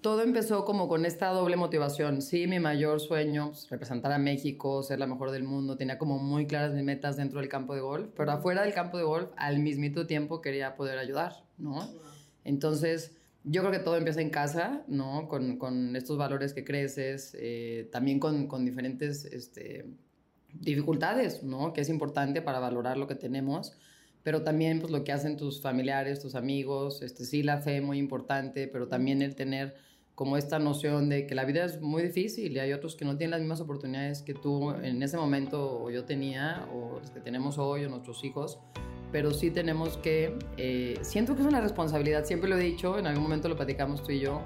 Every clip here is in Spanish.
todo empezó como con esta doble motivación. Sí, mi mayor sueño, pues, representar a México, ser la mejor del mundo, tenía como muy claras mis metas dentro del campo de golf, pero afuera del campo de golf, al mismito tiempo quería poder ayudar, ¿no? Entonces, yo creo que todo empieza en casa, ¿no? Con, con estos valores que creces, eh, también con, con diferentes este, dificultades, ¿no? Que es importante para valorar lo que tenemos pero también pues lo que hacen tus familiares, tus amigos, este sí la fe muy importante, pero también el tener como esta noción de que la vida es muy difícil y hay otros que no tienen las mismas oportunidades que tú en ese momento o yo tenía o los que tenemos hoy o nuestros hijos, pero sí tenemos que, eh, siento que es una responsabilidad, siempre lo he dicho, en algún momento lo platicamos tú y yo,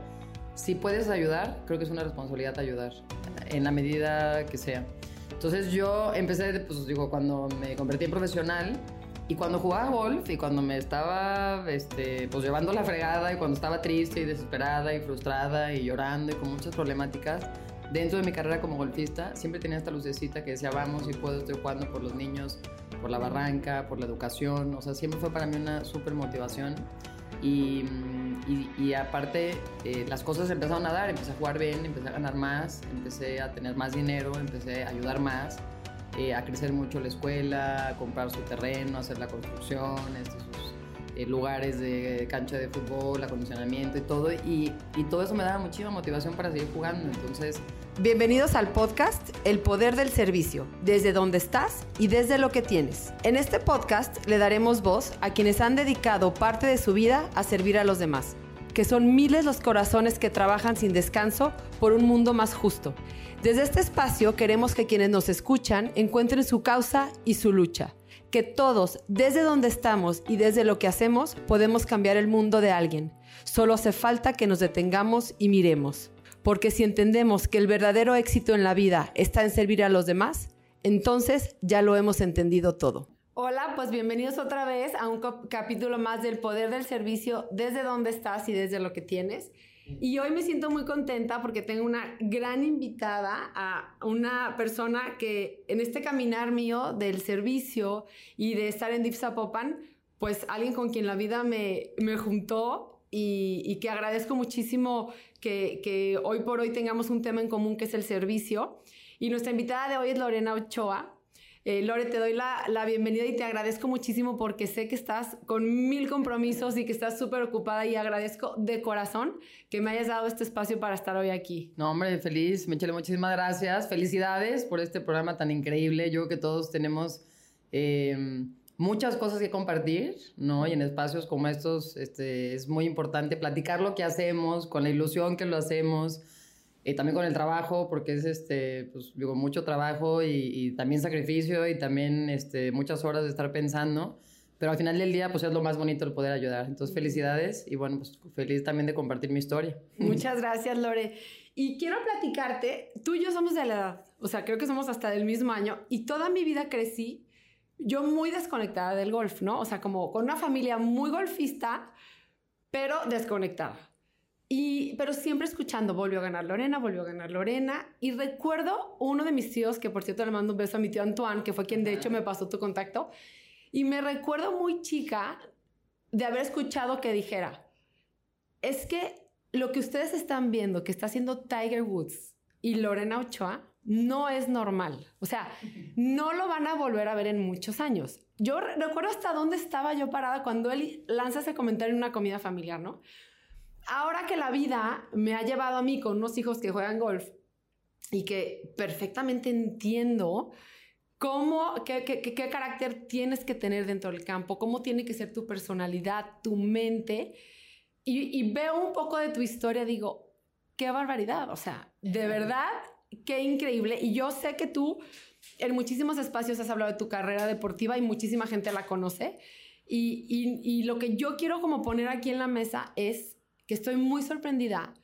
si puedes ayudar, creo que es una responsabilidad ayudar, en la medida que sea. Entonces yo empecé, pues digo, cuando me convertí en profesional, y cuando jugaba golf y cuando me estaba este, pues llevando la fregada y cuando estaba triste y desesperada y frustrada y llorando y con muchas problemáticas, dentro de mi carrera como golfista siempre tenía esta lucecita que decía, vamos y puedo, estoy jugando por los niños, por la barranca, por la educación, o sea, siempre fue para mí una súper motivación. Y, y, aparte, eh, las cosas empezaron a dar, empecé a jugar bien, empecé a ganar más, empecé a tener más dinero, empecé a ayudar más. Eh, a crecer mucho la escuela, a comprar su terreno, hacer la construcción, estos, sus eh, lugares de cancha de fútbol, acondicionamiento y todo. Y, y todo eso me daba muchísima motivación para seguir jugando. Entonces... Bienvenidos al podcast El Poder del Servicio, desde donde estás y desde lo que tienes. En este podcast le daremos voz a quienes han dedicado parte de su vida a servir a los demás, que son miles los corazones que trabajan sin descanso por un mundo más justo desde este espacio queremos que quienes nos escuchan encuentren su causa y su lucha. Que todos, desde donde estamos y desde lo que hacemos, podemos cambiar el mundo de alguien. Solo hace falta que nos detengamos y miremos. Porque si entendemos que el verdadero éxito en la vida está en servir a los demás, entonces ya lo hemos entendido todo. Hola, pues bienvenidos otra vez a un capítulo más del poder del servicio desde donde estás y desde lo que tienes. Y hoy me siento muy contenta porque tengo una gran invitada a una persona que en este caminar mío del servicio y de estar en Deep Zapopan, pues alguien con quien la vida me, me juntó y, y, que agradezco muchísimo que, que hoy por hoy tengamos un tema en común que es el servicio. Y nuestra invitada de hoy es Lorena Ochoa. Eh, Lore, te doy la, la, bienvenida y te agradezco muchísimo porque sé que estás con mil compromisos y que estás súper ocupada y agradezco de corazón que me hayas dado este espacio para estar hoy aquí. No, hombre, feliz. Michelle, muchísimas gracias. Felicidades por este programa tan increíble. Yo creo que todos tenemos... Eh, muchas cosas que compartir, ¿no? Y en espacios como estos este, es muy importante platicar lo que hacemos, con la ilusión que lo hacemos, y también con el trabajo, porque es, este, pues, digo, mucho trabajo y, también sacrificio y también este, muchas horas de estar pensando. Pero al final del día, pues es lo más bonito el poder ayudar. Entonces, felicidades y bueno, pues feliz también de compartir mi historia. Muchas gracias, Lore. Y quiero platicarte, tú y yo somos de la edad, o sea, creo que somos hasta del mismo año y toda mi vida crecí yo muy desconectada del golf, ¿no? O sea, como con una familia muy golfista, pero desconectada. Y, pero siempre escuchando, volvió a ganar Lorena, volvió a ganar Lorena. Y recuerdo uno de mis tíos, que por cierto le mando un beso a mi tío Antoine, que fue quien de hecho me pasó tu contacto. Y me recuerdo muy chica de haber escuchado que dijera, es que lo que ustedes están viendo que está haciendo Tiger Woods y Lorena Ochoa no es normal. O sea, no lo van a volver a ver en muchos años. Yo recuerdo hasta dónde estaba yo parada cuando él lanza ese comentario en una comida familiar, ¿no? Ahora que la vida me ha llevado a mí con unos hijos que juegan golf y que perfectamente entiendo cómo, qué, qué, carácter tienes que tener dentro del campo, cómo tiene que ser tu personalidad, tu mente, y, y veo un poco de tu historia, digo, qué barbaridad, o sea, de verdad, qué increíble. Y yo sé que tú en muchísimos espacios has hablado de tu carrera deportiva y muchísima gente la conoce. Y, y, y, lo que yo quiero como poner aquí en la mesa es que estoy muy sorprendida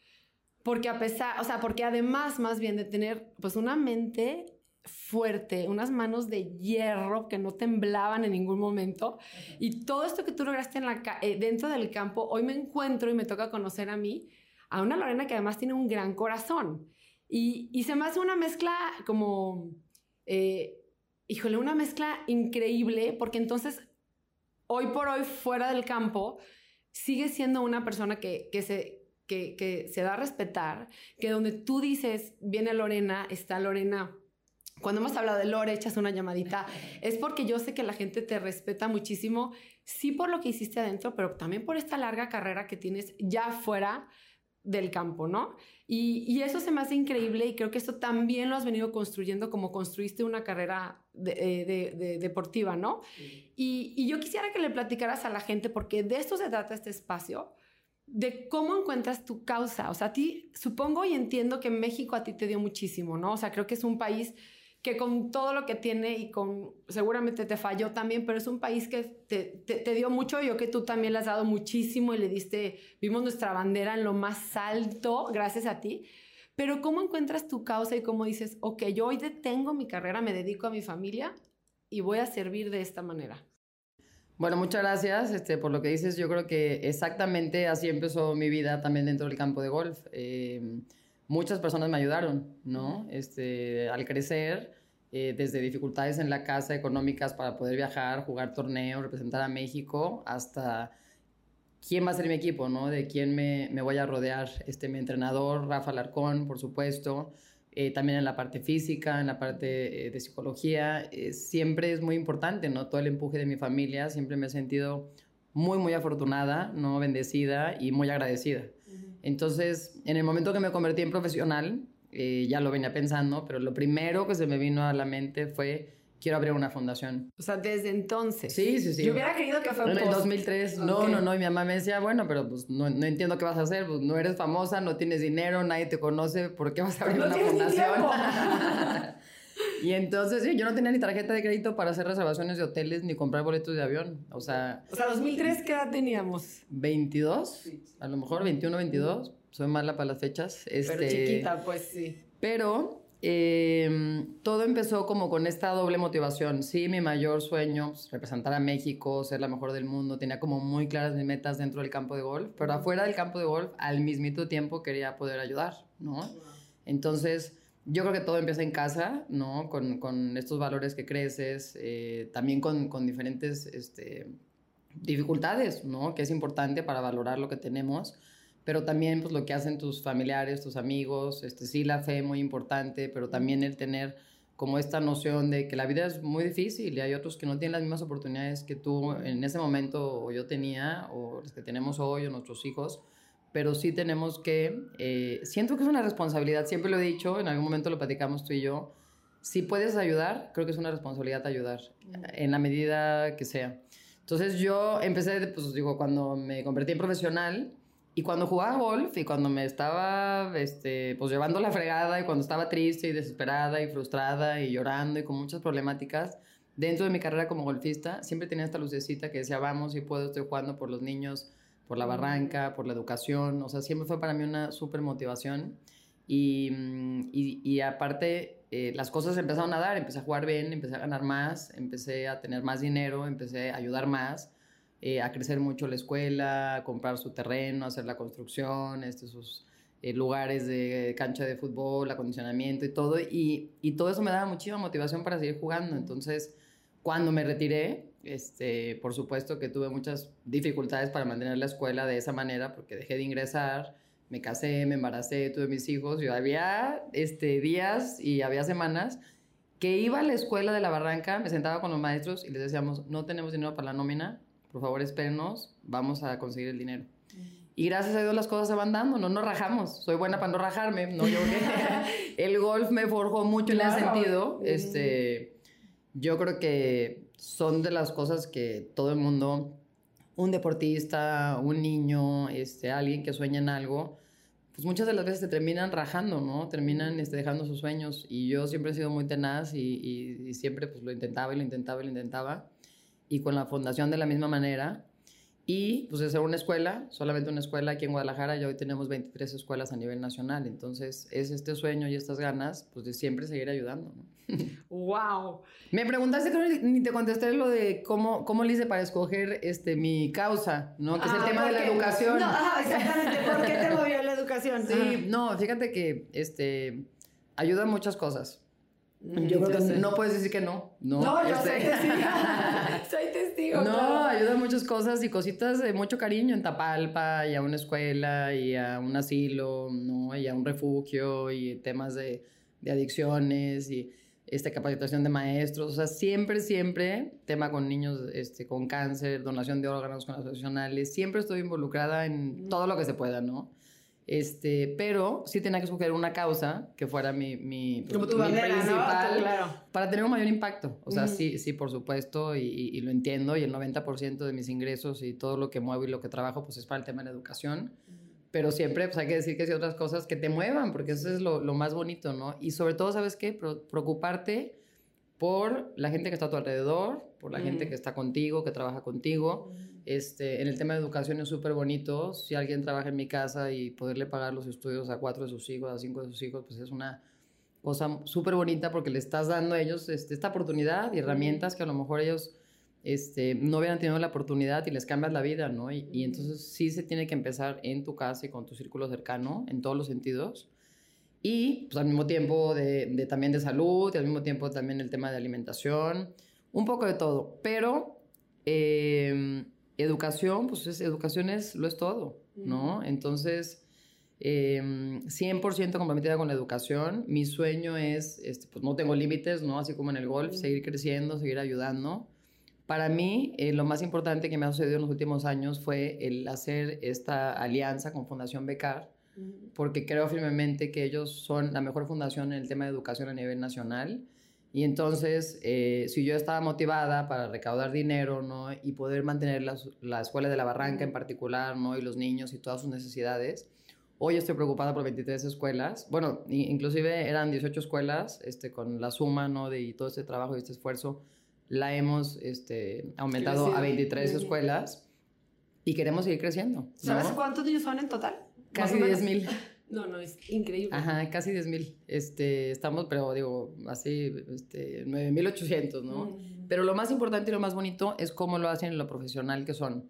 porque a pesar, o sea, porque además más bien de tener pues una mente fuerte, unas manos de hierro que no temblaban en ningún momento y todo esto que tú lograste en la, eh, dentro del campo, hoy me encuentro y me toca conocer a mí, a una Lorena que además tiene un gran corazón. Y, y se me hace una mezcla como, eh, híjole, una mezcla increíble porque entonces hoy por hoy fuera del campo, sigue siendo una persona que, que, se, que, que se da a respetar, que donde tú dices, viene Lorena, está Lorena cuando hemos hablado de Lore, echas una llamadita, es porque yo sé que la gente te respeta muchísimo, sí por lo que hiciste adentro, pero también por esta larga carrera que tienes ya fuera del campo, ¿no? Y, eso se me hace increíble y creo que esto también lo has venido construyendo como construiste una carrera eh, deportiva, ¿no? Y, y yo quisiera que le platicaras a la gente, porque de esto se trata este espacio, de cómo encuentras tu causa. O sea, a ti, supongo y entiendo que México a ti te dio muchísimo, ¿no? O sea, creo que es un país que con todo lo que tiene y con, seguramente te falló también, pero es un país que te, te, dio mucho, yo que tú también le has dado muchísimo y le diste, vimos nuestra bandera en lo más alto, gracias a ti. Pero ¿cómo encuentras tu causa y cómo dices, ok, yo hoy detengo mi carrera, me dedico a mi familia y voy a servir de esta manera? Bueno, muchas gracias este, por lo que dices. Yo creo que exactamente así empezó mi vida también dentro del campo de golf. Eh, muchas personas me ayudaron, ¿no? Este, al crecer, eh, desde dificultades en la casa económicas para poder viajar, jugar torneos, representar a México, hasta quién va a ser mi equipo, ¿no? De quién me, me voy a rodear. Este, mi entrenador, Rafa Larcón, por supuesto. Eh, también en la parte física, en la parte eh, de psicología, siempre es muy importante, ¿no? Todo el empuje de mi familia, siempre me he sentido muy, muy afortunada, ¿no? Bendecida y muy agradecida. Entonces, en el momento que me convertí en profesional, eh, ya lo venía pensando, pero lo primero que se me vino a la mente fue quiero abrir una fundación. O sea, desde entonces. Sí, sí, sí. Yo hubiera querido que fuera En el 2003, no, no, no. Y mi mamá me decía, bueno, pero pues no, no, entiendo qué vas a hacer. Pues no eres famosa, no tienes dinero, nadie te conoce. ¿Por qué vas a abrir una fundación? Y entonces, sí, yo no tenía ni tarjeta de crédito para hacer reservaciones de hoteles ni comprar boletos de avión. O sea... O sea, 2003, ¿qué edad teníamos? 22, a lo mejor 21, 22. Soy mala para las fechas. Este, pero chiquita, pues sí. Pero em, todo empezó como con esta doble motivación. Sí, mi mayor sueño, pues, representar a México, ser la mejor del mundo, tenía como muy claras mis metas dentro del campo de golf, pero afuera del campo de golf, al mismito tiempo quería poder ayudar, ¿no? Entonces yo creo que todo empieza en casa, ¿no? Con, con estos valores que creces, eh, también con, con diferentes este, dificultades, ¿no? Que es importante para valorar lo que tenemos, pero también pues lo que hacen tus familiares, tus amigos, este, sí la fe muy importante, pero también el tener como esta noción de que la vida es muy difícil y hay otros que no tienen las mismas oportunidades que tú en ese momento o yo tenía o los que tenemos hoy o nuestros hijos pero sí tenemos que, eh, siento que es una responsabilidad, siempre lo he dicho, en algún momento lo platicamos tú y yo, si puedes ayudar, creo que es una responsabilidad ayudar, en la medida que sea. Entonces yo empecé, pues digo, cuando me convertí en profesional y cuando jugaba golf y cuando me estaba, este, pues llevando la fregada y cuando estaba triste y desesperada y frustrada y llorando y con muchas problemáticas, dentro de mi carrera como golfista, siempre tenía esta lucecita que decía, vamos, si puedo, estoy jugando por los niños, por la barranca, por la educación, o sea, siempre fue para mí una súper motivación. Y, mm, y, y aparte, eh, las cosas empezaron a dar, empecé a jugar bien, empecé a ganar más, empecé a tener más dinero, empecé a ayudar más, eh, a crecer mucho la escuela, a comprar su terreno, a hacer la construcción, este, sus eh, lugares de cancha de fútbol, acondicionamiento y todo. Y, y todo eso me daba muchísima motivación para seguir jugando. Entonces, cuando me retiré, este, por supuesto que tuve muchas dificultades para mantener la escuela de esa manera porque dejé de ingresar, me casé, me embaracé, tuve mis hijos. Yo había este, días y había semanas que iba a la escuela de la barranca, me sentaba con los maestros y les decíamos, no tenemos dinero para la nómina, por favor espérenos, vamos a conseguir el dinero. Y gracias a Dios las cosas se van dando, no nos rajamos. Soy buena para no rajarme, no yo El golf me forjó mucho en ese sentido. Este, yo creo que son de las cosas que todo el mundo, un deportista, un niño, este, alguien que sueña en algo, pues muchas de las veces se terminan rajando, ¿no? Terminan este, dejando sus sueños. Y yo siempre he sido muy tenaz y, y, siempre pues, lo intentaba lo intentaba lo intentaba. Y con la fundación de la misma manera. Y pues ser una escuela, solamente una escuela aquí en Guadalajara, ya hoy tenemos 23 escuelas a nivel nacional. Entonces es este sueño y estas ganas pues de siempre seguir ayudando. ¿no? ¡Wow! Me preguntaste, ni te contesté lo de cómo, cómo le hice para escoger este, mi causa, ¿no? Que es el ah, tema de la educación. No, exactamente. ¿Por qué te movió la educación? Sí, no, fíjate que este, ayuda muchas cosas. Yo creo que no puedes decir que no. No, no yo soy este. testigo. soy testigo. No, ayuda muchas cosas y cositas de mucho cariño en Tapalpa y a una escuela y a un asilo, ¿no? Y a un refugio y temas de, de adicciones y esta capacitación de maestros. O sea, siempre, siempre tema con niños este, con cáncer, donación de órganos con asociacionales. Siempre estoy involucrada en todo lo que se pueda, ¿no? Este, pero sí tenía que escoger una causa que fuera mi, mi, Como tu principal claro. para tener un mayor impacto. O sea, sí, sí, por supuesto, y, y, lo entiendo, y el 90% de mis ingresos y todo lo que muevo y lo que trabajo, pues es para el tema de la educación. Pero siempre pues, hay que decir que hay otras cosas que te muevan, porque eso es lo, lo más bonito, ¿no? Y sobre todo, ¿sabes qué? preocuparte por la gente que está a tu alrededor, por la gente que está contigo, que trabaja contigo. Este, en el tema de educación es súper bonito. Si alguien trabaja en mi casa y poderle pagar los estudios a cuatro de sus hijos, a cinco de sus hijos, pues es una cosa súper bonita porque le estás dando a ellos este, esta oportunidad y herramientas que a lo mejor ellos este, no hubieran tenido la oportunidad y les cambias la vida, ¿no? Y, y, entonces sí se tiene que empezar en tu casa y con tu círculo cercano, en todos los sentidos. Y pues al mismo tiempo de, de, también de salud y al mismo tiempo también el tema de alimentación, un poco de todo. Pero eh, educación, pues es, educación es, lo es todo, ¿no? Entonces, eh, 100% comprometida con la educación. Mi sueño es, este, pues no tengo límites, ¿no? Así como en el golf, seguir creciendo, seguir ayudando. Para mí, eh, lo más importante que me ha sucedido en los últimos años fue el hacer esta alianza con Fundación Becar, porque creo firmemente que ellos son la mejor fundación en el tema de educación a nivel nacional. Y entonces, eh, si yo estaba motivada para recaudar dinero, ¿no? Y poder mantener la, la, escuela de la Barranca en particular, ¿no? Y los niños y todas sus necesidades. Hoy estoy preocupada por 23 escuelas. Bueno, inclusive eran 18 escuelas, este, con la suma, ¿no? De y todo este trabajo y este esfuerzo, la hemos este, aumentado a 23 escuelas y queremos seguir creciendo. ¿no? ¿Sabes cuántos niños son en total? Casi 10 mil. No, no, es increíble. Ajá, casi 10 mil. Este, estamos, pero digo, así, este, 9.800, ¿no? Mm. Pero lo más importante y lo más bonito es cómo lo hacen en lo profesional que son.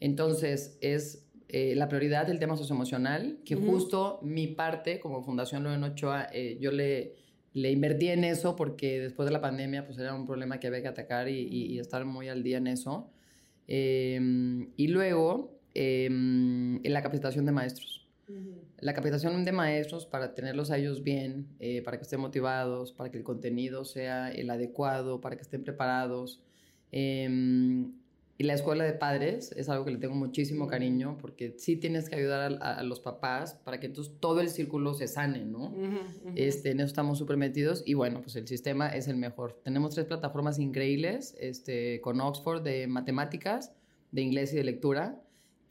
Entonces, es eh, la prioridad del tema socioemocional, que justo mi parte, como Fundación Loren Ochoa, eh, yo le, le invertí en eso porque después de la pandemia, pues era un problema que había que atacar y, y, estar muy al día en eso. Eh, y luego, em, en la capacitación de maestros. La capacitación de maestros para tenerlos a ellos bien, eh, para que estén motivados, para que el contenido sea el adecuado, para que estén preparados. Em, y la escuela de padres es algo que le tengo muchísimo cariño porque sí tienes que ayudar a, los papás para que entonces todo el círculo se sane, ¿no? Este, en eso estamos súper metidos y bueno, pues el sistema es el mejor. Tenemos tres plataformas increíbles este, con Oxford de matemáticas, de inglés y de lectura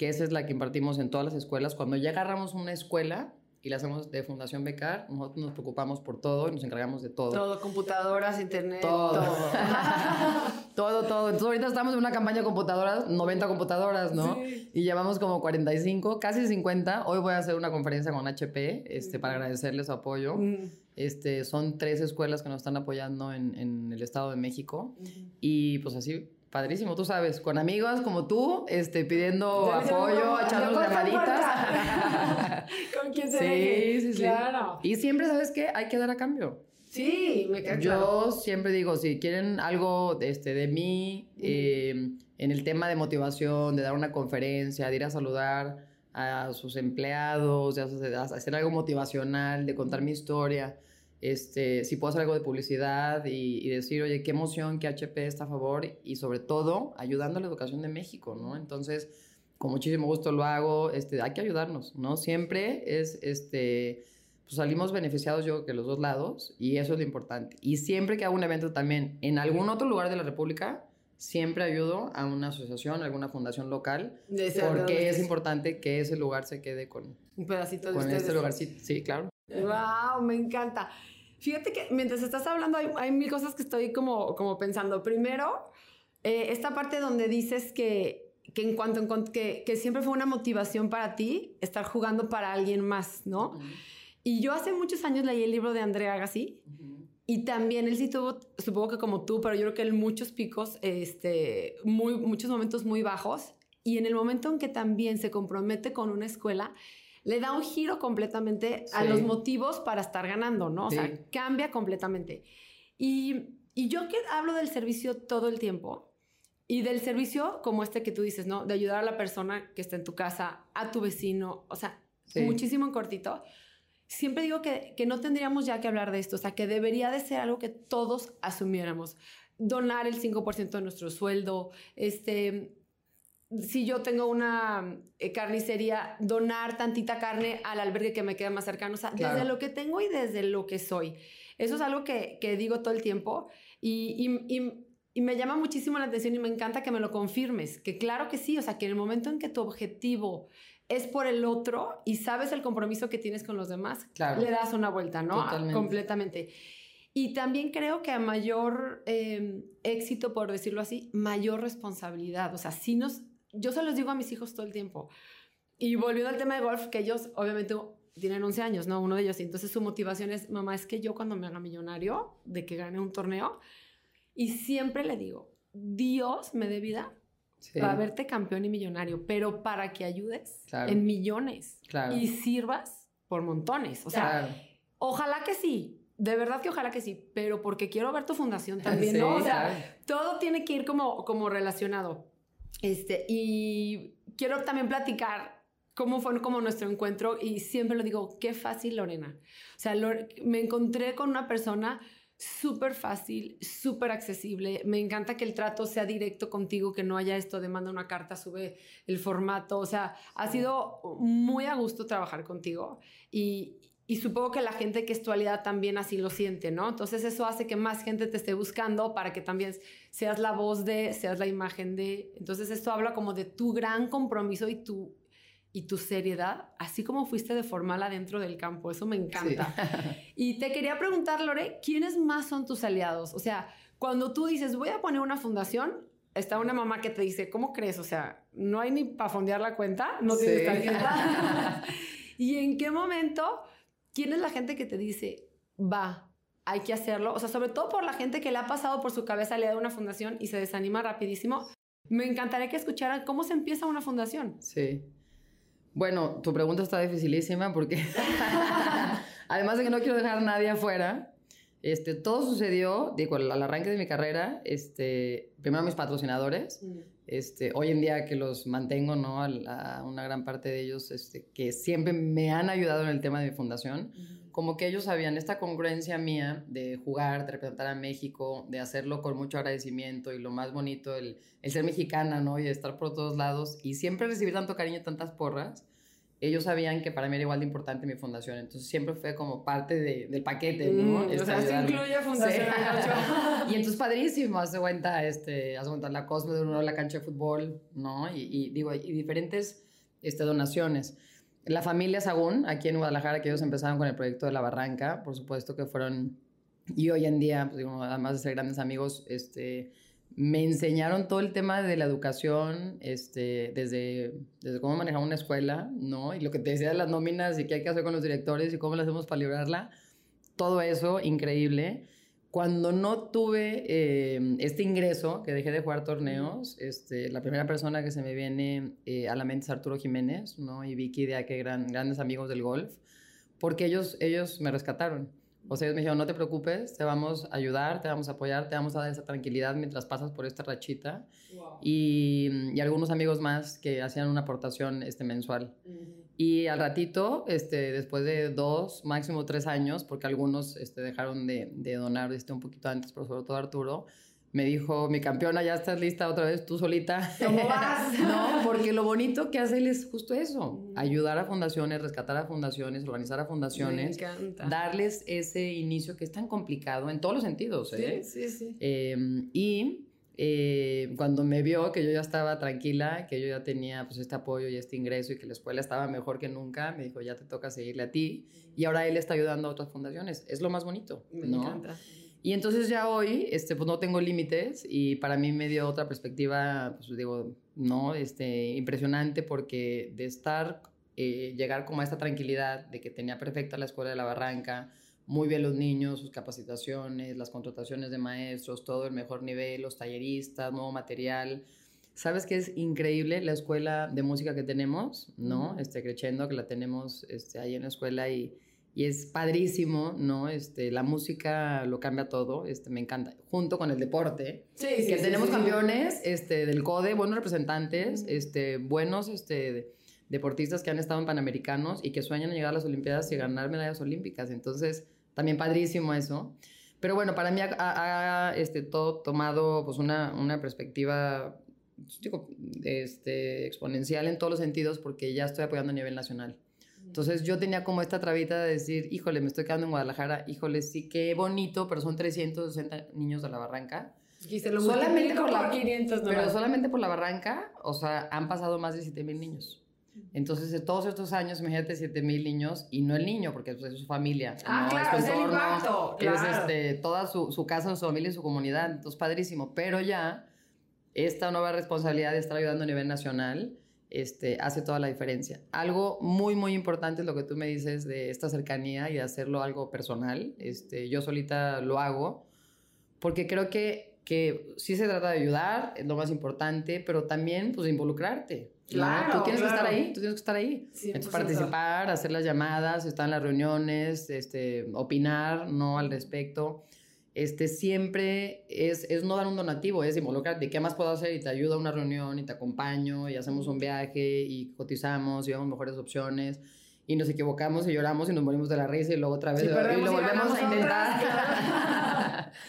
que esa es la que impartimos en todas las escuelas. Cuando ya agarramos una escuela y la hacemos de Fundación Becar, nosotros nos preocupamos por todo y nos encargamos de todo. Todo, computadoras, internet, todo. Todo, todo. Entonces ahorita estamos en una campaña de computadoras, 90 computadoras, ¿no? Y llevamos como 45, casi 50. Hoy voy a hacer una conferencia con HP este, para agradecerles su apoyo. Este, son tres escuelas que nos están apoyando en, en el Estado de México. Y pues así Padrísimo, tú sabes, con amigos como tú, este, pidiendo apoyo, echando llamaditas. con quien se sí, sí, sí, claro. Y siempre, ¿sabes qué? Hay que dar a cambio. Sí, me queda Yo siempre digo, si quieren algo de, este, de mí, eh, en el tema de motivación, de dar una conferencia, de ir a saludar a sus empleados, de hacer algo motivacional, de contar mi historia, este, si puedo hacer algo de publicidad y, decir, oye, qué emoción que HP está a favor y sobre todo ayudando a la educación de México, ¿no? Entonces, con muchísimo gusto lo hago, este, hay que ayudarnos, ¿no? Siempre es, este, pues salimos beneficiados yo que los dos lados y eso es lo importante. Y siempre que hago un evento también en algún otro lugar de la República, siempre ayudo a una asociación, a alguna fundación local, porque es importante que ese lugar se quede con un pedacito de con ustedes. este lugar, sí, sí, claro. Wow, me encanta. Fíjate que mientras estás hablando hay, hay mil cosas que estoy como, como pensando. Primero, eh, esta parte donde dices que, que en cuanto, en que, que, siempre fue una motivación para ti estar jugando para alguien más, ¿no? Y yo hace muchos años leí el libro de Andrea Agassi y también él sí tuvo, supongo que como tú, pero yo creo que él muchos picos, este, muy, muchos momentos muy bajos y en el momento en que también se compromete con una escuela, le da un giro completamente a los motivos para estar ganando, ¿no? O sea, cambia completamente. Y, y yo que hablo del servicio todo el tiempo, y del servicio como este que tú dices, ¿no? De ayudar a la persona que está en tu casa, a tu vecino, o sea, muchísimo en cortito. Siempre digo que, que no tendríamos ya que hablar de esto, o sea, que debería de ser algo que todos asumiéramos. Donar el 5% de nuestro sueldo, este, si yo tengo una eh, carnicería, donar tantita carne al albergue que me queda más cercano, o sea, desde lo que tengo y desde lo que soy. Eso es algo que, que digo todo el tiempo y, y, y, y, me llama muchísimo la atención y me encanta que me lo confirmes, que claro que sí, o sea, que en el momento en que tu objetivo es por el otro y sabes el compromiso que tienes con los demás, le das una vuelta, ¿no? Totalmente. Completamente. Y también creo que a mayor eh, éxito, por decirlo así, mayor responsabilidad. O sea, si nos, yo se los digo a mis hijos todo el tiempo. Y volviendo al tema de golf, que ellos obviamente tienen 11 años, ¿no? Uno de ellos. Y entonces su motivación es, mamá, es que yo cuando me haga millonario, de que gane un torneo, y siempre le digo, Dios me dé vida para verte campeón y millonario, pero para que ayudes en millones y sirvas por montones. O sea, ojalá que sí. De verdad que ojalá que sí, pero porque quiero ver tu fundación también, ¿no? O sea, todo tiene que ir como, como relacionado. Este, y quiero también platicar cómo fue como nuestro encuentro y siempre lo digo, qué fácil Lorena. O sea, me encontré con una persona súper fácil, súper accesible. Me encanta que el trato sea directo contigo, que no haya esto de manda una carta, sube el formato. O sea, ha sido muy a gusto trabajar contigo y, y supongo que la gente que es tu aliada también así lo siente, ¿no? Entonces eso hace que más gente te esté buscando para que también seas la voz de, seas la imagen de. Entonces esto habla como de tu gran compromiso y tu, y tu seriedad, así como fuiste de formal adentro del campo. Eso me encanta. y te quería preguntar, Lore, ¿quiénes más son tus aliados? O sea, cuando tú dices, voy a poner una fundación, está una mamá que te dice, ¿cómo crees? O sea, no hay ni para fondear la cuenta, no tienes tarjeta. ¿Y en qué momento ¿quién es la gente que te dice, va, hay que hacerlo? O sea, sobre todo por la gente que le ha pasado por su cabeza la idea de una fundación y se desanima rapidísimo. Me encantaría que escucharan cómo se empieza una fundación. Sí. Bueno, tu pregunta está dificilísima porque además de que no quiero dejar a nadie afuera, este, todo sucedió, digo, al, arranque de mi carrera, este, primero mis patrocinadores, mm. este, hoy en día que los mantengo, ¿no? A, una gran parte de ellos, este, que siempre me han ayudado en el tema de mi fundación, como que ellos sabían esta congruencia mía de jugar, de representar a México, de hacerlo con mucho agradecimiento y lo más bonito, el, el ser mexicana, ¿no? Y estar por todos lados y siempre recibir tanto cariño y tantas porras ellos sabían que para mí era igual de importante mi fundación, entonces siempre fue como parte de, del paquete, ¿no? Mm, o sea, se incluye Fundación Y entonces padrísimo, hace cuenta, este, hace cuenta la Cosme de uno la cancha de fútbol, ¿no? Y, y, digo, y diferentes este, donaciones. La familia Sagún, aquí en Guadalajara, que ellos empezaron con el proyecto de La Barranca, por supuesto que fueron, y hoy en día, pues digo, además de ser grandes amigos, este me enseñaron todo el tema de la educación, este, desde, desde cómo manejar una escuela, ¿no? Y lo que te decía de las nóminas y qué hay que hacer con los directores y cómo lo hacemos para librarla. Todo eso, increíble. Cuando no tuve eh, este ingreso, que dejé de jugar torneos, este, la primera persona que se me viene eh, a la mente es Arturo Jiménez, ¿no? Y Vicky, de que gran, grandes amigos del golf, porque ellos, ellos me rescataron. O sea, ellos me dijeron, no te preocupes, te vamos a ayudar, te vamos a apoyar, te vamos a dar esa tranquilidad mientras pasas por esta rachita. Y, y, algunos amigos más que hacían una aportación este, mensual. Y al ratito, este, después de dos, máximo tres años, porque algunos este, dejaron de, de donar este, un poquito antes, pero sobre todo Arturo, me dijo, mi campeona, ya estás lista otra vez tú solita. ¿Cómo vas? no, porque lo bonito que hace él es justo eso, ayudar a fundaciones, rescatar a fundaciones, organizar a fundaciones, darles ese inicio que es tan complicado en todos los sentidos. ¿eh? Sí, sí, sí. Em, y eh, cuando me vio que yo ya estaba tranquila, que yo ya tenía pues este apoyo y este ingreso y que la escuela estaba mejor que nunca, me dijo, ya te toca seguirle a ti. Y ahora él está ayudando a otras fundaciones. Es lo más bonito, me encanta. Y entonces ya hoy, este, pues no tengo límites y para mí me dio otra perspectiva, pues digo, no, este, impresionante porque de estar, eh, llegar como a esta tranquilidad de que tenía perfecta la escuela de la Barranca, muy bien los niños, sus capacitaciones, las contrataciones de maestros, todo el mejor nivel, los talleristas, nuevo material. ¿Sabes qué es increíble la escuela de música que tenemos, no? Este, Creciendo, que la tenemos este, ahí en la escuela y y es padrísimo, ¿no? Este, la música lo cambia todo, este, me encanta, junto con el deporte, Sí, que tenemos campeones este, del CODE, buenos representantes, este, buenos este, deportistas que han estado en Panamericanos y que sueñan en llegar a las Olimpiadas y ganar medallas olímpicas, entonces también padrísimo eso. Pero bueno, para mí ha, ha- ha, este, todo tomado pues una, una perspectiva digo, este, exponencial en todos los sentidos porque ya estoy apoyando a nivel nacional. Entonces yo tenía como esta trabita de decir, híjole, me estoy quedando en Guadalajara, híjole, sí, qué bonito, pero son 360 niños de la barranca. Dijiste, lo Solamente por la- por 500 Pero solamente por la barranca, o sea, han pasado más de 7 mil niños. Entonces, de todos estos años, imagínate 7 mil niños, y no el niño, porque pues, es su familia. Ah, ¿no? claro, su es el entorno, impacto, Es claro. este, toda su, su casa, su familia y su comunidad. Entonces, padrísimo. Pero ya, esta nueva responsabilidad de estar ayudando a nivel nacional este, hace toda la diferencia. Algo muy, muy importante es lo que tú me dices de esta cercanía y de hacerlo algo personal. Este, yo solita lo hago porque creo que, que sí se trata de ayudar, es lo más importante, pero también pues involucrarte. ¿no? Claro, Tú tienes que claro. estar ahí, tú tienes que estar ahí. 100%. Entonces, participar, hacer las llamadas, estar en las reuniones, este, opinar, ¿no? Al respecto. Este, siempre es, es no dar un donativo, es involucrarte. ¿Qué más puedo hacer? Y te ayudo a una reunión y te acompaño y hacemos un viaje y cotizamos y vemos mejores opciones y nos equivocamos y lloramos y nos morimos de la risa y luego otra vez Sí, y lo volvemos a intentar.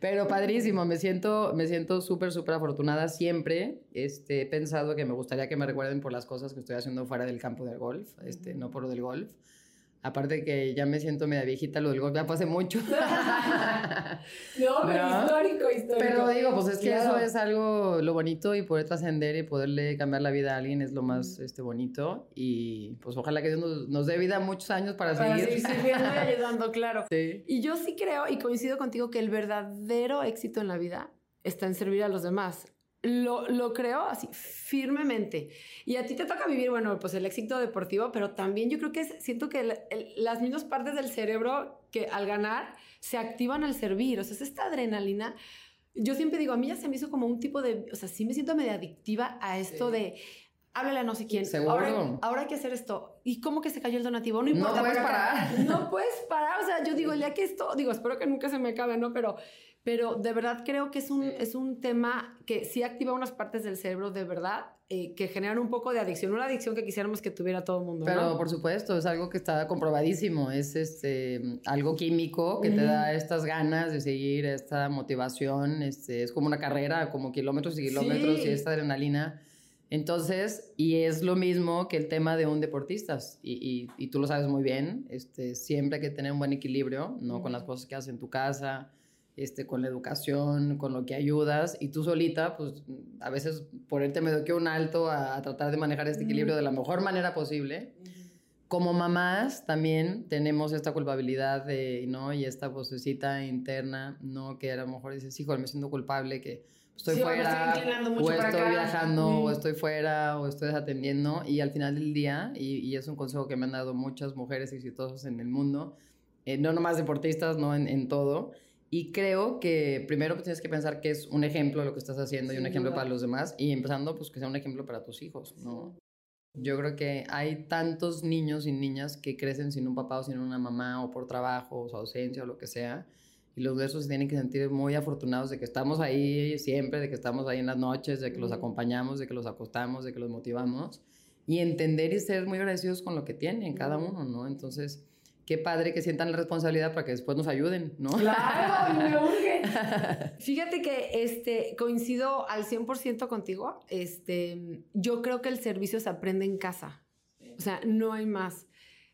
Pero padrísimo, me siento me siento súper, súper afortunada siempre. Este, he pensado que me gustaría que me recuerden por las cosas que estoy haciendo fuera del campo del golf, este, no por lo del golf. Aparte que ya me siento media viejita, lo del golf ya pasé mucho. No, pero ¿No? histórico, histórico. Pero digo, pues es que Claro. eso es algo, lo bonito y poder trascender y poderle cambiar la vida a alguien es lo más este, bonito. Y pues ojalá que Dios nos, nos dé vida muchos años para, Para seguir. sirviendo y ayudando, claro. Sí. Y yo sí creo y coincido contigo que el verdadero éxito en la vida está en servir a los demás. Lo, lo creo así firmemente. Y a ti te toca vivir, bueno, pues el éxito deportivo, pero también yo creo que es- siento que el- el- las mismas partes del cerebro que al ganar se activan al servir. O sea, es esta adrenalina. Yo siempre digo, a mí ya se me hizo como un tipo de, o sea, sí me siento medio adictiva a esto Sí. de, háblale a no sé quién. Seguro. Ahora, ahora hay que hacer esto. ¿Y cómo que se cayó el donativo? No importa. puedes porque acá- parar. No puedes parar. O sea, yo digo, el día que esto, digo, espero que nunca se me acabe, ¿no? Pero, pero de verdad creo que es un, Sí. es un tema que sí activa unas partes del cerebro de verdad eh, que generan un poco de adicción. Una adicción que quisiéramos que tuviera todo el mundo, Pero ¿no? por supuesto, es algo que está comprobadísimo, es este, algo químico que te da estas ganas de seguir, esta motivación, este, es como una carrera, como kilómetros y kilómetros Sí. y esta adrenalina. Entonces, y es lo mismo que el tema de un deportista, y, y- y tú lo sabes muy bien, este, siempre hay que tener un buen equilibrio, ¿no? Con las cosas que haces en tu casa, este, con la educación, con lo que ayudas, y tú solita, pues a veces ponerte medio que un alto a, a tratar de manejar este equilibrio de la mejor manera posible. Como mamás también tenemos esta culpabilidad de, ¿no? Y esta vocecita interna, ¿no? Que a lo mejor dices, hijo, me siento culpable que estoy Sí, fuera, estoy mucho o estoy acá. viajando, o estoy fuera, o estoy desatendiendo. Y al final del día, y, y es un consejo que me han dado muchas mujeres exitosas en el mundo, eh, no nomás deportistas, no en, en todo. Y creo que primero pues, tienes que pensar que es un ejemplo lo que estás haciendo y un ejemplo para los demás. Y empezando, pues que sea un ejemplo para tus hijos, ¿no? Yo creo que hay tantos niños y niñas que crecen sin un papá o sin una mamá o por trabajo o su ausencia o lo que sea. Y los de esos se tienen que sentir muy afortunados de que estamos ahí siempre, de que estamos ahí en las noches, de que los acompañamos, de que los acostamos, de que los motivamos. Y entender y ser muy agradecidos con lo que tienen cada uno, ¿no? Entonces, qué padre que sientan la responsabilidad para que después nos ayuden, ¿no? Claro, me urge. Fíjate que este, coincido al 100% contigo. Este, yo creo que el servicio se aprende en casa. O sea, no hay más.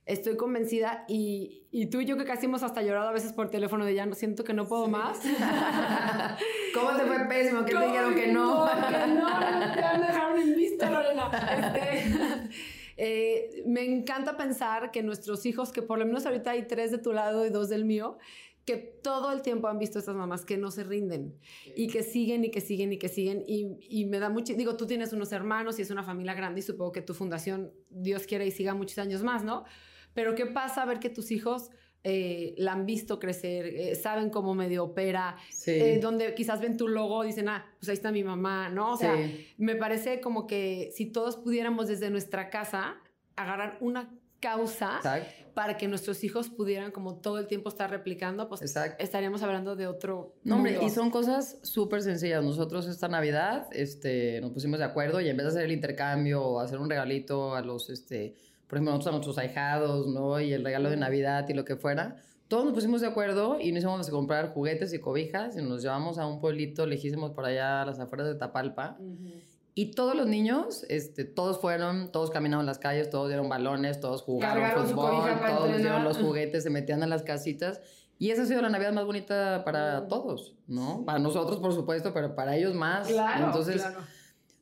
Estoy convencida y, y tú y yo que casi hemos hasta llorado a veces por teléfono de ya no siento que no puedo más. ¿Cómo te fue pésimo? ¿Qué te dijeron que no? que no, ya me dejaron en vista, Lorena. Este, eh, me encanta pensar que nuestros hijos, que por lo menos ahorita hay tres de tu lado y dos del mío, que todo el tiempo han visto a estas mamás que no se rinden y que siguen y que siguen y que siguen. Y, y me da mucho, digo, tú tienes unos hermanos y es una familia grande y supongo que tu fundación, Dios quiera y siga muchos años más, ¿no? Pero ¿qué pasa a ver que tus hijos eh, la han visto crecer, eh, saben cómo medio opera, Sí. eh, donde quizás ven tu logo, dicen, ah, pues ahí está mi mamá, ¿no? O sea, me parece como que si todos pudiéramos desde nuestra casa agarrar una causa Exacto. para que nuestros hijos pudieran como todo el tiempo estar replicando, pues estaríamos hablando de otro... No, hombre, y son cosas súper sencillas. Nosotros esta Navidad este, nos pusimos de acuerdo y en vez de hacer el intercambio o hacer un regalito a los, este, por ejemplo, nosotros a nuestros ahijados, ¿no? Y el regalo de Navidad y lo que fuera, todos nos pusimos de acuerdo y nos íbamos a comprar juguetes y cobijas y nos llevamos a un pueblito lejísimos por allá a las afueras de Tapalpa. Y todos los niños, este, todos fueron, todos caminaron las calles, todos dieron balones, todos jugaron fútbol, todos dieron los juguetes, se metían en las casitas. Y esa ha sido la Navidad más bonita para todos, ¿no? Para nosotros, por supuesto, pero para ellos más. Claro, Entonces, claro.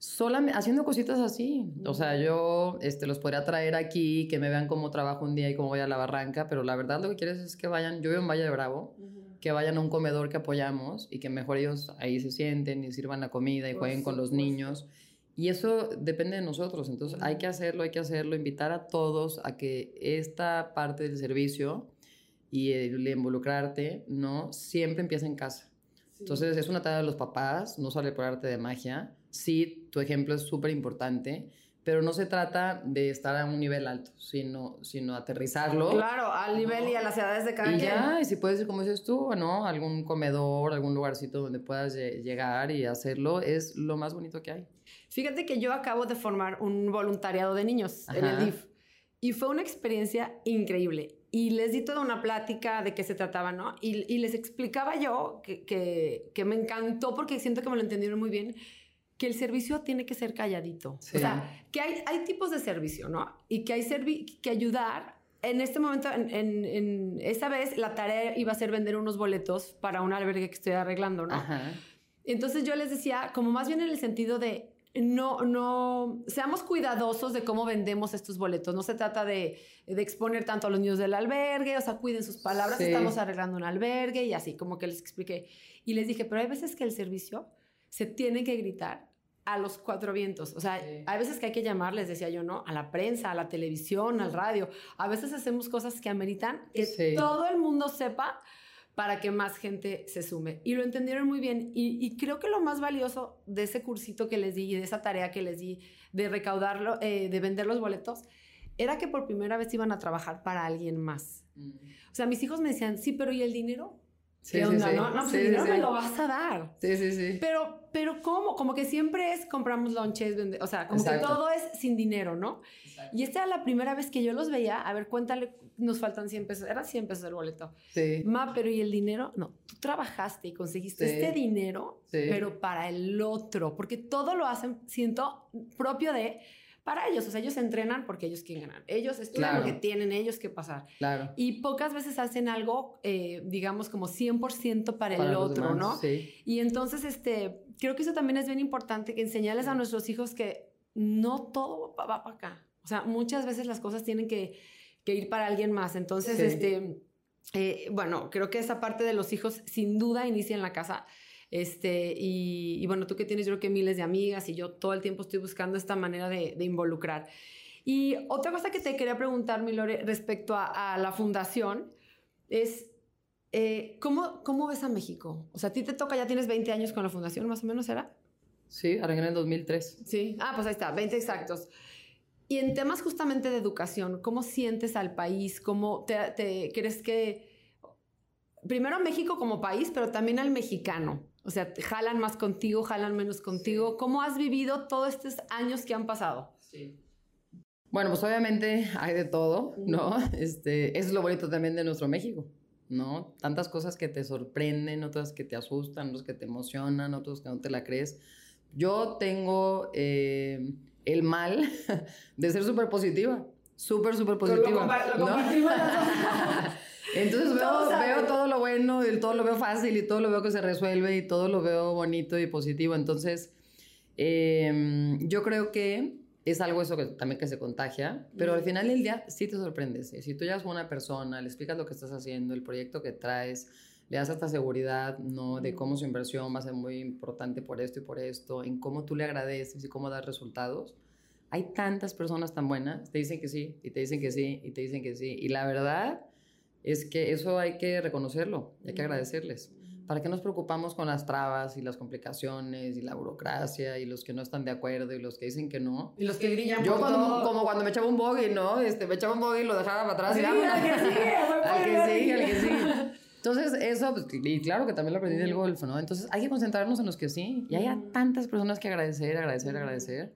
Solamente, haciendo cositas así. O sea, yo este, los podría traer aquí, que me vean cómo trabajo un día y cómo voy a la barranca, pero la verdad lo que quieres es que vayan, yo vivo en Valle de Bravo, que vayan a un comedor que apoyamos y que mejor ellos ahí se sienten y sirvan la comida y jueguen con los niños. Y eso depende de nosotros, entonces hay que hacerlo, hay que hacerlo, invitar a todos a que esta parte del servicio y el involucrarte, ¿no? Siempre empieza en casa. Entonces es una tarea de los papás, no sale por arte de magia. Sí, tu ejemplo es súper importante, pero no se trata de estar a un nivel alto, sino, sino aterrizarlo. Claro, al nivel y a las edades de cada y quien. ya, y si puedes ir, como dices tú, ¿no? Algún comedor, algún lugarcito donde puedas llegar y hacerlo, es lo más bonito que hay. Fíjate que yo acabo de formar un voluntariado de niños en el DIF y fue una experiencia increíble. Y les di toda una plática de qué se trataba, ¿no? Y, y les explicaba yo que, que, que, me encantó porque siento que me lo entendieron muy bien, que el servicio tiene que ser calladito. O sea, que hay, hay tipos de servicio, ¿no? Y que hay que ayudar. En este momento, en, en, en, esa vez, la tarea iba a ser vender unos boletos para un albergue que estoy arreglando, ¿no? Ajá. Entonces yo les decía, como más bien en el sentido de no, no, seamos cuidadosos de cómo vendemos estos boletos. No se trata de, de exponer tanto a los niños del albergue, o sea, cuiden sus palabras, sí. estamos arreglando un albergue y así, como que les expliqué. Y les dije, pero hay veces que el servicio se tiene que gritar a los cuatro vientos. O sea, sí. hay veces que hay que llamar, les decía yo, ¿no? A la prensa, a la televisión, al radio. A veces hacemos cosas que ameritan que sí. todo el mundo sepa para que más gente se sume. Y lo entendieron muy bien. Y, y, creo que lo más valioso de ese cursito que les di y de esa tarea que les di de recaudarlo, eh, de vender los boletos, era que por primera vez iban a trabajar para alguien más. Mm. O sea, mis hijos me decían, sí, pero ¿y el dinero? Sí, ¿Qué onda, sí, no? No, pues sí, el dinero me lo vas a dar. Sí, sí, sí. Pero, pero ¿cómo? Como que siempre es compramos lonches, vende, o sea, como Exacto. que todo es sin dinero, ¿no? Exacto. Y esta era la primera vez que yo los veía. A ver, cuéntale, nos faltan 100 pesos. Era 100 pesos el boleto. Sí. Ma, pero ¿y el dinero? No, tú trabajaste y conseguiste este dinero, pero para el otro, porque todo lo hacen, siento, propio de para ellos. O sea, ellos entrenan porque ellos quieren ganar. Ellos estudian claro. porque tienen ellos que pasar. Claro. Y pocas veces hacen algo, eh, digamos, como 100% para, para el otro, demás, ¿no? Sí. Y entonces, este, creo que eso también es bien importante, que enseñarles a nuestros hijos que no todo va, va para acá. O sea, muchas veces las cosas tienen que, que ir para alguien más. Entonces, sí. este, eh, bueno, creo que esa parte de los hijos sin duda inicia en la casa. Este, y, y, bueno, tú que tienes yo creo que miles de amigas y yo todo el tiempo estoy buscando esta manera de, de involucrar. Y otra cosa que te quería preguntar, Milore, respecto a, a la fundación, es eh, ¿cómo, ¿cómo ves a México? O sea, a ti te toca, ya tienes 20 años con la fundación, más o menos, ¿era? Sí, arranqué en el 2003. Sí, ah, pues ahí está, 20 exactos. Y en temas justamente de educación, ¿cómo sientes al país? ¿Cómo te, te crees que... Primero México como país, pero también al mexicano. O sea, jalan más contigo, jalan menos contigo. Sí. ¿Cómo has vivido todos estos años que han pasado? Sí. Bueno, pues obviamente hay de todo, ¿no? Este, es lo bonito también de nuestro México, ¿no? Tantas cosas que te sorprenden, otras que te asustan, otras que te emocionan, otras que no te la crees. Yo tengo eh, el mal de ser súper positiva, súper, súper positiva. Lo, ¿no? Entonces veo, veo, todo lo bueno, y todo lo veo fácil y todo lo veo que se resuelve y todo lo veo bonito y positivo. Entonces, eh, yo creo que es algo eso que también que se contagia, pero al final del día sí te sorprendes. Si tú llegas a una persona, le explicas lo que estás haciendo, el proyecto que traes, le das esta seguridad, ¿no? De cómo su inversión va a ser muy importante por esto y por esto, en cómo tú le agradeces y cómo das resultados. Hay tantas personas tan buenas, te dicen que sí, y te dicen que sí, y te dicen que sí. Y la verdad es que eso hay que reconocerlo, hay que agradecerles. ¿Para qué nos preocupamos con las trabas y las complicaciones y la burocracia y los que no están de acuerdo y los que dicen que no? Y los que grillan Yo cuando, como cuando me echaba un bogey, ¿no? Este, me echaba un bogey y lo dejaba para atrás. Sí, y al que sigue, al que sigue, al que sigue. Entonces, eso, pues, y claro que también lo aprendí del golf, ¿no? Entonces, hay que concentrarnos en los que sí. Y hay a tantas personas que agradecer, agradecer, agradecer.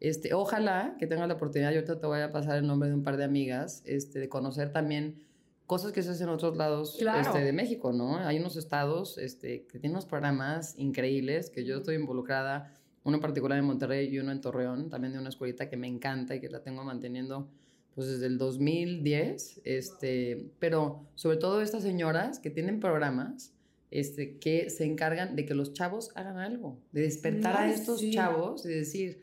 Este, ojalá que tengas la oportunidad, yo ahorita te voy a pasar el nombre de un par de amigas, este, de conocer también cosas que se hacen en otros lados este, de México, ¿no? Hay unos estados este, que tienen unos programas increíbles, que yo estoy involucrada, uno en particular en Monterrey y uno en Torreón, también de una escuelita que me encanta y que la tengo manteniendo pues desde el 2010, este, pero sobre todo estas señoras que tienen programas este, que se encargan de que los chavos hagan algo, de despertar a estos chavos y decir,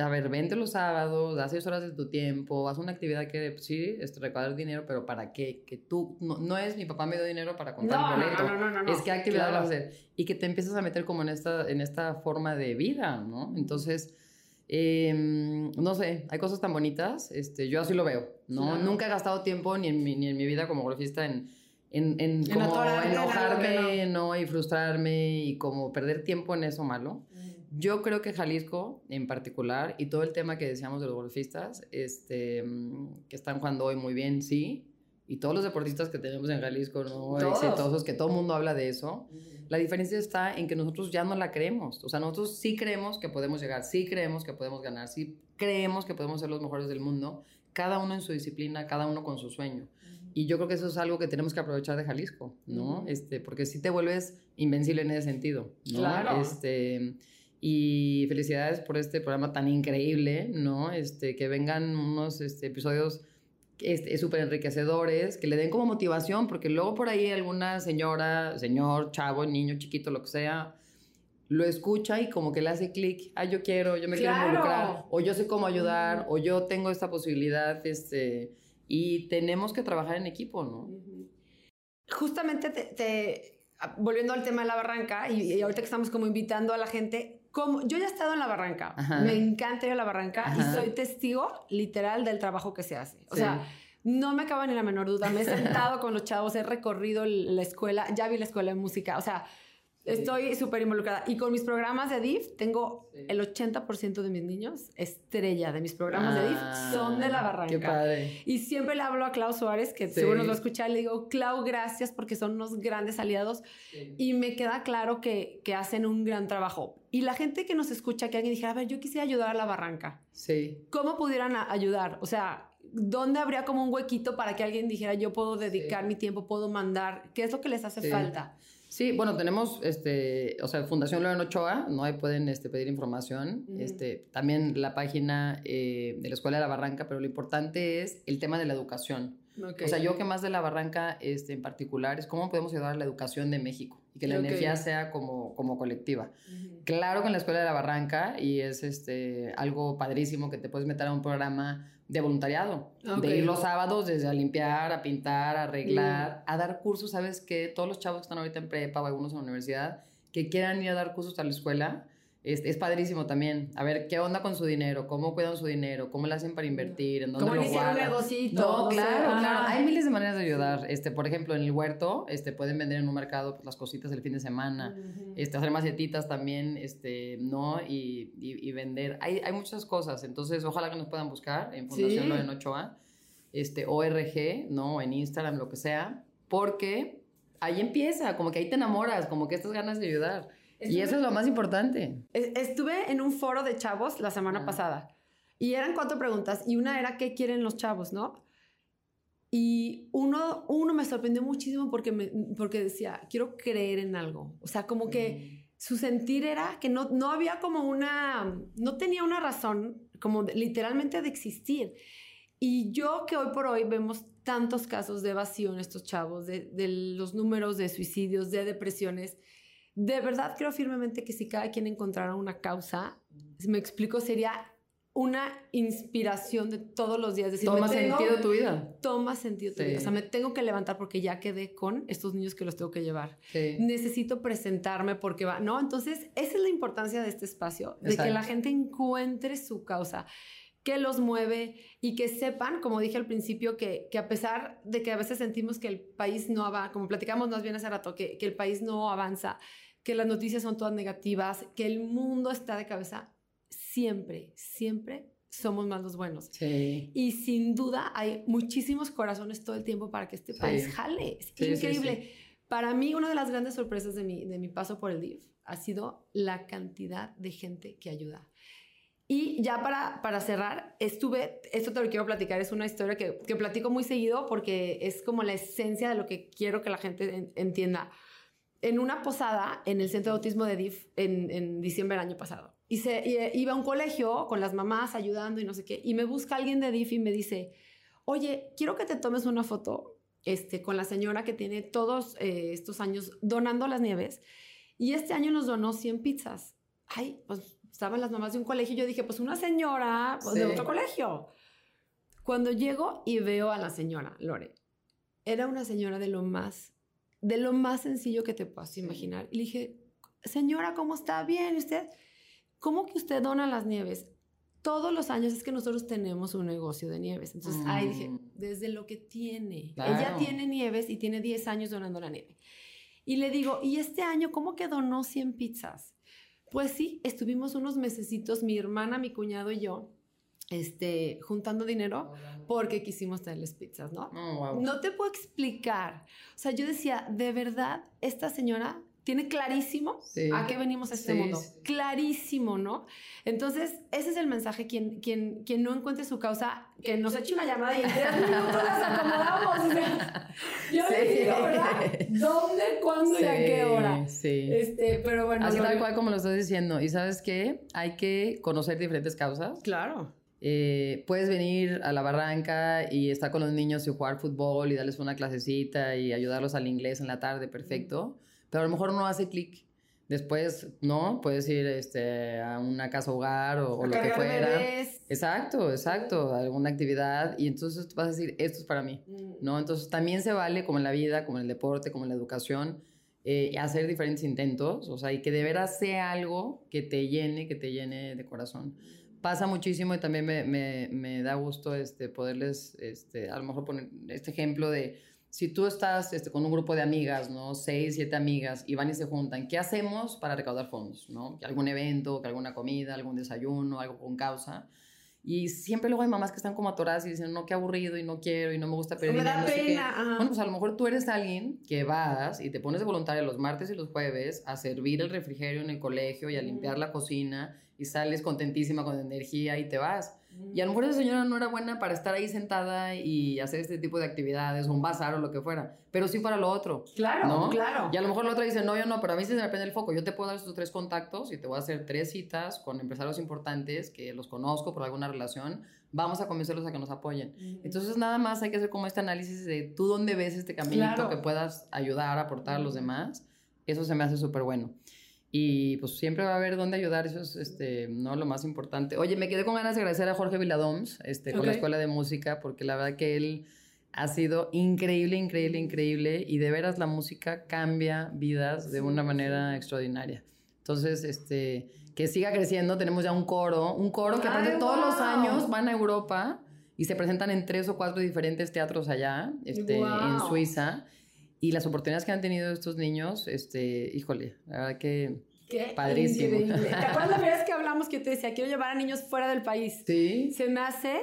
a ver, vente los sábados, haz seis horas de tu tiempo, haz una actividad que pues, sí, este, recaudar dinero, pero ¿para qué? Que tú, no, es mi papá me dio dinero para comprar un boleto, no, no, no, es qué actividad vas a hacer y que te empiezas a meter como en esta, en esta forma de vida, ¿no? Entonces, em, no sé, hay cosas tan bonitas, este, yo así lo veo, ¿no? Nunca he gastado tiempo ni en mi, ni en mi vida como golfista en en, en, como enojarme, no. y frustrarme y como perder tiempo en eso malo. Yo creo que Jalisco en particular y todo el tema que decíamos de los golfistas, este, mm, que están jugando hoy muy bien, sí, y todos los deportistas que tenemos en Jalisco, ¿no? Exitosos, que todo el mundo habla de eso. La diferencia está en que nosotros ya no la creemos. O sea, nosotros sí creemos que podemos llegar, sí creemos que podemos ganar, sí creemos que podemos ser los mejores del mundo, cada uno en su disciplina, cada uno con su sueño. Y yo creo que eso es algo que tenemos que aprovechar de Jalisco, ¿no? este, porque si te vuelves invencible en ese sentido, ¿no? Claro. Este, y felicidades por este programa tan increíble, ¿no? Este, que vengan unos este, episodios este, súper enriquecedores, que le den como motivación, porque luego por ahí alguna señora, señor, chavo, niño, chiquito, lo que sea, lo escucha y como que le hace clic, ah, yo quiero, yo me quiero involucrar, o yo sé cómo ayudar, o yo tengo esta posibilidad, este, y tenemos que trabajar en equipo, ¿no? Justamente te, volviendo al tema de la barranca, y, y ahorita que estamos como invitando a la gente, como yo ya he estado en la barranca, me encanta ir a la barranca y soy testigo literal del trabajo que se hace. O sea, no me acaba ni la menor duda. Me he sentado con los chavos, he recorrido la escuela, ya vi la escuela de música. O sea, Estoy súper involucrada. Y con mis programas de DIF, tengo el 80% de mis niños, estrella de mis programas de DIF, ah, son de la Barranca. Qué padre. Y siempre le hablo a Clau Suárez, que seguro nos va a escuchar, le digo, Clau, gracias porque son unos grandes aliados. Y me queda claro que, que, hacen un gran trabajo. Y la gente que nos escucha, que alguien dijera, a ver, yo quisiera ayudar a la Barranca. Sí. ¿Cómo pudieran ayudar? O sea, ¿dónde habría como un huequito para que alguien dijera, yo puedo dedicar mi tiempo, puedo mandar? ¿Qué es lo que les hace falta? Sí, bueno, tenemos, este, o sea, Fundación León Ochoa, ¿no? Ahí pueden este, pedir información. este, también la página eh, de la Escuela de la Barranca, pero lo importante es el tema de la educación. O sea, yo que más de la Barranca este, en particular es cómo podemos ayudar a la educación de México y que la energía sea como, como colectiva. Claro que en la Escuela de la Barranca, y es este, algo padrísimo que te puedes meter a un programa de voluntariado, de ir los sábados desde a limpiar, a pintar, a arreglar, a dar cursos, ¿sabes qué? Todos los chavos que están ahorita en prepa o algunos en la universidad, que quieran ir a dar cursos a la escuela, es, es, padrísimo también. A ver, ¿qué onda con su dinero? ¿Cómo cuidan su dinero? ¿Cómo lo hacen para invertir? ¿En dónde ¿Cómo lo guardan? un negocito? No, claro, claro. Hay miles de maneras de ayudar. Este, por ejemplo, en el huerto, este, pueden vender en un mercado pues, las cositas del fin de semana. este, hacer macetitas también, este, ¿no? Y, y, vender. Hay, hay muchas cosas. Entonces, ojalá que nos puedan buscar en Fundación ¿Sí? 8A, este, ORG, ¿no? En Instagram, lo que sea. Porque ahí empieza, como que ahí te enamoras, como que estas ganas de ayudar y eso es lo más importante. Estuve en un foro de chavos la semana pasada y eran cuatro preguntas y una era ¿qué quieren los chavos, no? Y uno, uno me sorprendió muchísimo porque, me, porque decía, quiero creer en algo. O sea, como que mm. su sentir era que no, no había como una, no tenía una razón como literalmente de existir. Y yo que hoy por hoy vemos tantos casos de evasión, estos chavos, de, de los números de suicidios, de depresiones, de verdad creo firmemente que si cada quien encontrara una causa, si me explico, sería una inspiración de todos los días. Decir, toma sentido tu vida. Toma sentido tu vida. O sea, me tengo que levantar porque ya quedé con estos niños que los tengo que llevar. Necesito presentarme porque va, ¿no? Entonces, esa es la importancia de este espacio, de que la gente encuentre su causa. qué los mueve y que sepan, como dije al principio, que, que a pesar de que a veces sentimos que el país no avanza, como platicamos más bien hace rato, que, que el país no avanza, que las noticias son todas negativas, que el mundo está de cabeza, siempre, siempre somos más los buenos. Sí. Y sin duda hay muchísimos corazones todo el tiempo para que este país jale. Es increíble. Para mí, una de las grandes sorpresas de mi, de mi paso por el DIF ha sido la cantidad de gente que ayuda. Y ya para, para cerrar, estuve, esto te lo quiero platicar, es una historia que, que platico muy seguido porque es como la esencia de lo que quiero que la gente entienda. En una posada en el centro de autismo de DIF en, en diciembre del año pasado. Y, se, iba a un colegio con las mamás ayudando y no sé qué. Y me busca alguien de DIF y me dice, oye, quiero que te tomes una foto este, con la señora que tiene todos eh, estos años donando las nieves. Y este año nos donó 100 pizzas. Ay, pues estaban las mamás de un colegio y yo dije, pues una señora pues, de otro colegio. Cuando llego y veo a la señora, Lore, era una señora de lo más, de lo más sencillo que te puedas imaginar. Y le dije, señora, ¿cómo está? Bien, ¿usted? ¿Cómo que usted dona las nieves? Todos los años es que nosotros tenemos un negocio de nieves. Entonces, ahí dije, mm. desde lo que tiene. Ella tiene nieves y tiene 10 años donando la nieve. Y le digo, ¿y este año cómo que donó 100 pizzas? Pues sí, estuvimos unos mesecitos, mi hermana, mi cuñado y yo, este, juntando dinero porque quisimos traerles pizzas, ¿no? Oh, no te puedo explicar. O sea, yo decía, de verdad, esta señora tiene clarísimo a qué venimos a este mundo. Clarísimo, ¿no? Entonces, ese es el mensaje. Quien, quien, quien no encuentre su causa, que nos eche una llamada y en tres minutos las acomodamos. yo le digo, ¿verdad? ¿Dónde, cuándo y a qué hora? Sí. Este, pero bueno. Así tal cual como lo estás diciendo. Y ¿sabes qué? Hay que conocer diferentes causas. Claro. Eh, puedes venir a la barranca y estar con los niños y jugar fútbol y darles una clasecita y ayudarlos al inglés en la tarde, perfecto pero a lo mejor no hace clic. Después, ¿no? Puedes ir este, a una casa hogar o, lo que fuera. Exacto, exacto, alguna actividad y entonces vas a decir, esto es para mí, mm. ¿no? Entonces también se vale, como en la vida, como en el deporte, como en la educación, eh, hacer diferentes intentos, o sea, y que de veras sea algo que te llene, que te llene de corazón. Pasa muchísimo y también me, me, da gusto este, poderles, este, a lo mejor poner este ejemplo de si tú estás este, con un grupo de amigas, ¿no? Seis, siete amigas, y van y se juntan, ¿qué hacemos para recaudar fondos, ¿no? ¿Algún evento, alguna comida, algún desayuno, algo con causa? Y siempre luego hay mamás que están como atoradas y dicen, no, qué aburrido y no quiero y no me gusta pedir Me da pena. Bueno, pues a lo mejor tú eres alguien que vas y te pones de voluntaria los martes y los jueves a servir el refrigerio en el colegio y a limpiar la cocina y sales contentísima con energía y te vas. Y a lo mejor esa señora no era buena para estar ahí sentada y hacer este tipo de actividades, un bazar o lo que fuera, pero sí para lo otro. Claro, ¿no? claro. Y a lo mejor la otra dice, no, yo no, pero a mí sí se me prende el foco. Yo te puedo dar estos tres contactos y te voy a hacer tres citas con empresarios importantes que los conozco por alguna relación. Vamos a convencerlos a que nos apoyen. Entonces, nada más hay que hacer como este análisis de tú dónde ves este caminito que puedas ayudar, aportar a los demás. Eso se me hace súper bueno. Y pues siempre va a haber dónde ayudar, eso es este, ¿no? lo más importante. Oye, me quedé con ganas de agradecer a Jorge Viladoms este, con la Escuela de Música, porque la verdad que él ha sido increíble, increíble, increíble, y de veras la música cambia vidas de una manera extraordinaria. Entonces, este, que siga creciendo, tenemos ya un coro, un coro que aparte todos los años van a Europa y se presentan en tres o cuatro diferentes teatros allá, este, en Suiza. Y las oportunidades que han tenido estos niños, este, híjole, la verdad que Qué padrísimo. Increíble. ¿Te acuerdas la vez que hablamos que yo te decía, quiero llevar a niños fuera del país? Sí. Se me hace,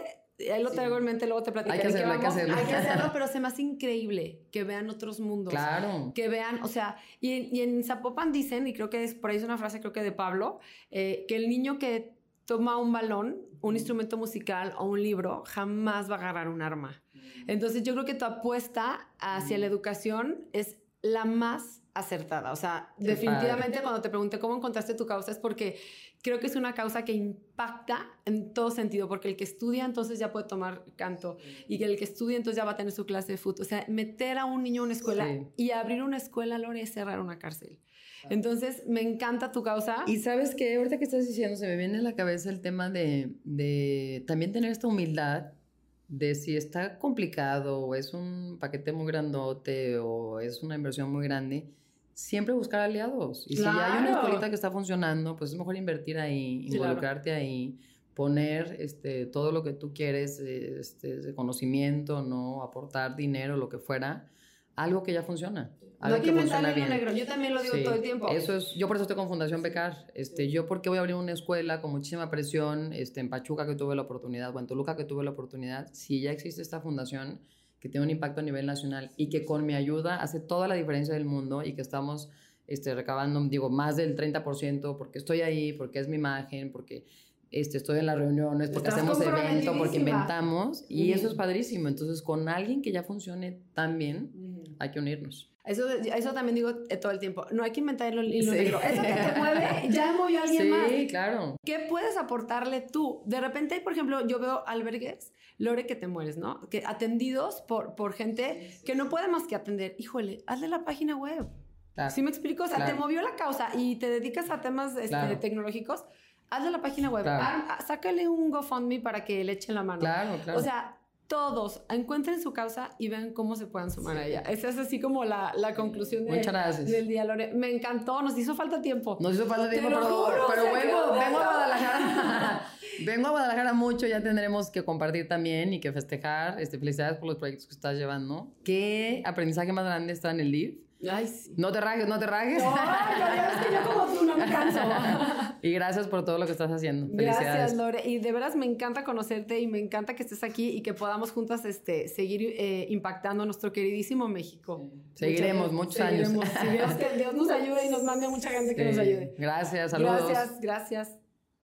ahí lo traigo en mente, luego te platicaré. Hay que hacerlo, hay que hacerlo. Hay que hacerlo, pero se me hace increíble que vean otros mundos. Claro. Que vean, o sea, y, y en Zapopan dicen, y creo que es, por ahí es una frase creo que de Pablo, eh, que el niño que toma un balón, un instrumento musical o un libro, jamás va a agarrar un arma. Entonces yo creo que tu apuesta hacia la educación es la más acertada. O sea, definitivamente cuando te pregunté cómo encontraste tu causa es porque creo que es una causa que impacta en todo sentido, porque el que estudia entonces ya puede tomar canto y el que estudia entonces ya va a tener su clase de fútbol. O sea, meter a un niño en una escuela y abrir una escuela, Lore, es cerrar una cárcel. Entonces, me encanta tu causa. Y sabes que ahorita que estás diciendo, se me viene a la cabeza el tema de, de también tener esta humildad de si está complicado o es un paquete muy grandote o es una inversión muy grande, siempre buscar aliados. Y si hay una escuelita que está funcionando, pues es mejor invertir ahí, involucrarte ahí, poner este, todo lo que tú quieres, este, conocimiento, ¿no? Aportar dinero, lo que fuera, algo que ya funciona. Algo no que funciona bien. Negro. Yo también lo digo todo el tiempo. Eso es, yo por eso estoy con Fundación Becar. Este, Yo porque voy a abrir una escuela con muchísima presión, este, en Pachuca que tuve la oportunidad, o en Toluca que tuve la oportunidad, si ya existe esta fundación que tiene un impacto a nivel nacional y que con mi ayuda hace toda la diferencia del mundo y que estamos este, recabando, digo, más del 30% porque estoy ahí, porque es mi imagen, porque este, estoy en las reuniones, porque hacemos evento, porque inventamos, y eso es padrísimo. Entonces, con alguien que ya funcione tan bien, hay que unirnos. Eso, eso también digo eh, todo el tiempo. No hay que inventar el hilo negro. Eso que te mueve, ya movió a alguien más. Sí, claro. ¿Qué puedes aportarle tú? De repente, por ejemplo, yo veo albergues, Lore, que te mueres, ¿no? Que atendidos por, por gente que no puede más que atender. Híjole, hazle la página web. Claro. ¿Sí me explico? O sea, te movió la causa y te dedicas a temas este, tecnológicos hazle la página web, sácale un GoFundMe para que le echen la mano. Claro, claro. O sea, todos encuentren su causa y vean cómo se puedan sumar a ella. Esa es así como la, la conclusión del día, Lore. Me encantó, nos hizo falta tiempo. Nos hizo falta tiempo, pero, pero vengo, vengo a Guadalajara. vengo a Guadalajara mucho, ya tendremos que compartir también y que festejar. Este, felicidades por los proyectos que estás llevando. ¿Qué aprendizaje más grande está en el LIV? Ay, sí. No te rajes, no te rajes. No, es que yo como tú no me canso. y gracias por todo lo que estás haciendo. Gracias, Lore. Y de veras me encanta conocerte y me encanta que estés aquí y que podamos juntas este, seguir eh, impactando a nuestro queridísimo México. Seguiremos muchos años. Si Dios, que Dios nos ayude y nos mande a mucha gente que nos ayude. Gracias, saludos. Gracias, gracias.